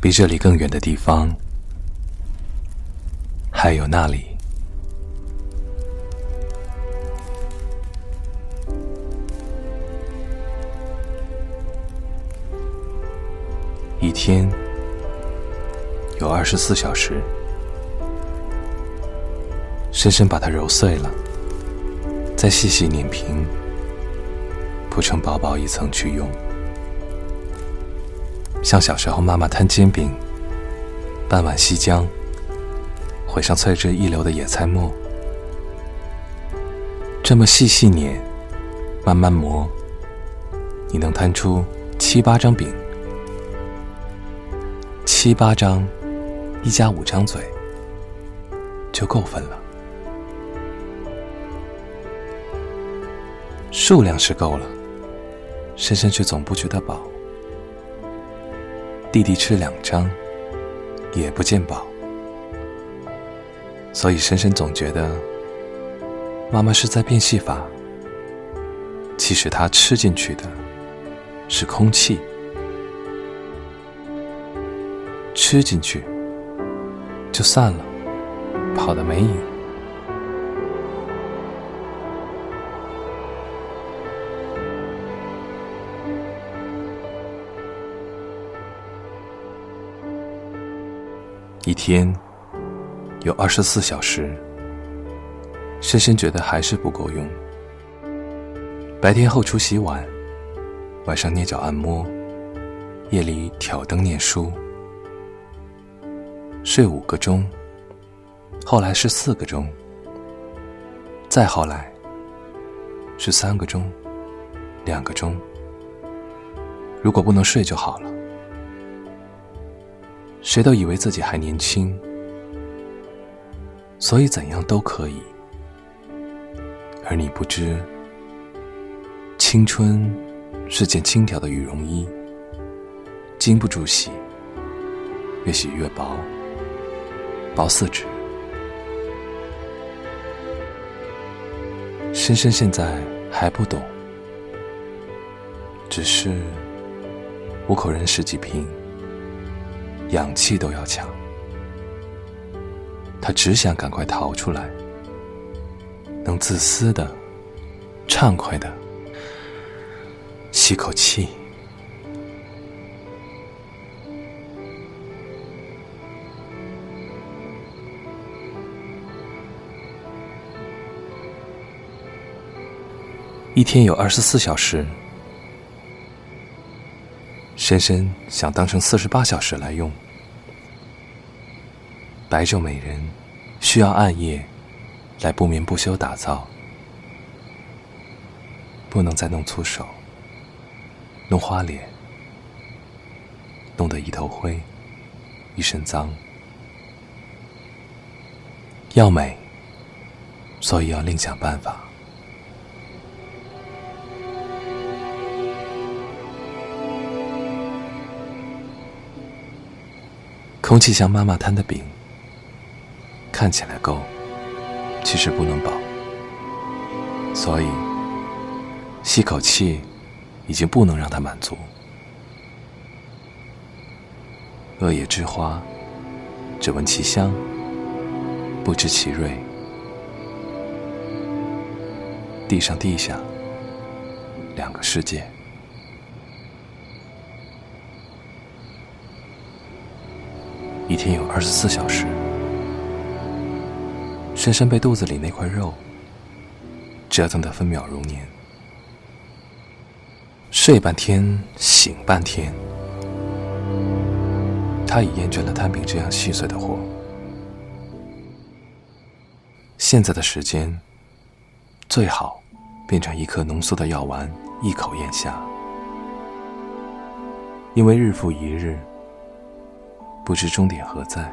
比这里更远的地方，还有那里。一天有二十四小时，深深把它揉碎了，再细细碾平，铺成薄薄一层去用。像小时候妈妈摊煎饼，半碗西浆，混上脆汁一流的野菜末，这么细细碾，慢慢磨，你能摊出七八张饼，七八张，一家五张嘴，就够分了。数量是够了，深深却总不觉得饱。弟弟吃两张，也不见饱，所以深深总觉得妈妈是在变戏法。其实他吃进去的是空气，吃进去就散了，跑得没影。一天有二十四小时，深深觉得还是不够用。白天后出洗碗，晚上捏脚按摩，夜里挑灯念书，睡五个钟，后来是四个钟，再后来是三个钟，两个钟。如果不能睡就好了。谁都以为自己还年轻，所以怎样都可以。而你不知，青春是件轻挑的羽绒衣，经不住洗，越洗越薄，薄似纸。深深现在还不懂，只是五口人十几平。氧气都要抢，他只想赶快逃出来，能自私的、畅快的吸口气。一天有二十四小时。深深想当成四十八小时来用。白昼美人需要暗夜来不眠不休打造，不能再弄粗手，弄花脸，弄得一头灰，一身脏。要美，所以要另想办法。空气像妈妈摊的饼，看起来够，其实不能饱，所以吸口气已经不能让它满足。恶野之花，只闻其香，不知其味。地上地下，两个世界。一天有二十四小时，深深被肚子里那块肉折腾得分秒如年，睡半天醒半天，他已厌倦了摊饼这样细碎的活。现在的时间，最好变成一颗浓缩的药丸，一口咽下，因为日复一日。不知终点何在？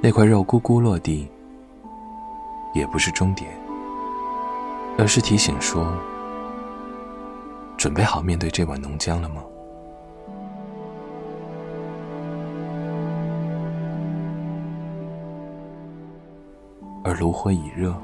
那块肉咕咕落地，也不是终点，而是提醒说：准备好面对这碗浓浆了吗？而炉火已热，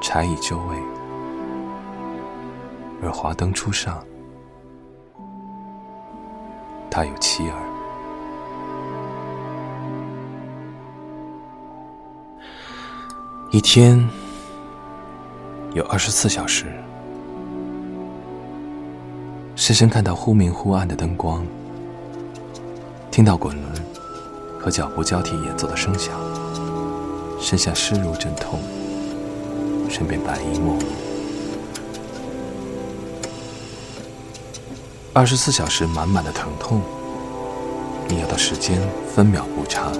柴已就位，而华灯初上。他有妻儿。一天有二十四小时，深深看到忽明忽暗的灯光，听到滚轮和脚步交替演奏的声响，身下湿如阵痛，身边白衣漠二十四小时满满的疼痛，你要的时间分秒不差，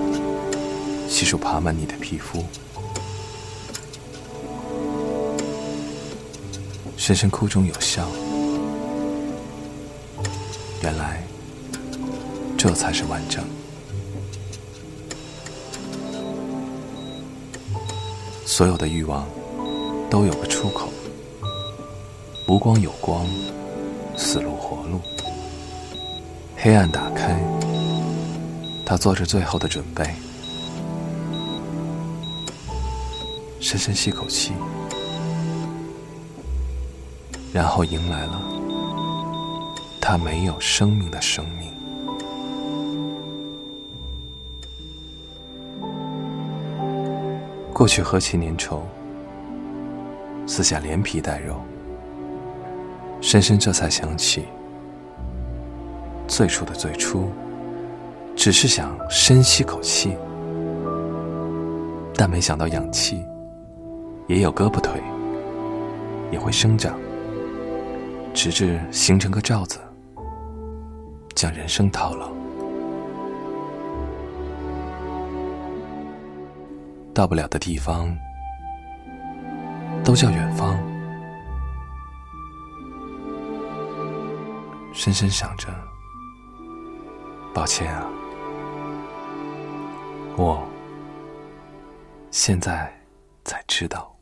悉数爬满你的皮肤。深深哭中有笑，原来这才是完整。所有的欲望都有个出口，无光有光。死路活路，黑暗打开，他做着最后的准备，深深吸口气，然后迎来了他没有生命的生命。过去何其粘稠，撕下连皮带肉。深深这才想起，最初的最初，只是想深吸口气，但没想到氧气也有胳膊腿，也会生长，直至形成个罩子，将人生套牢。到不了的地方，都叫远方。深深想着，抱歉啊，我现在才知道。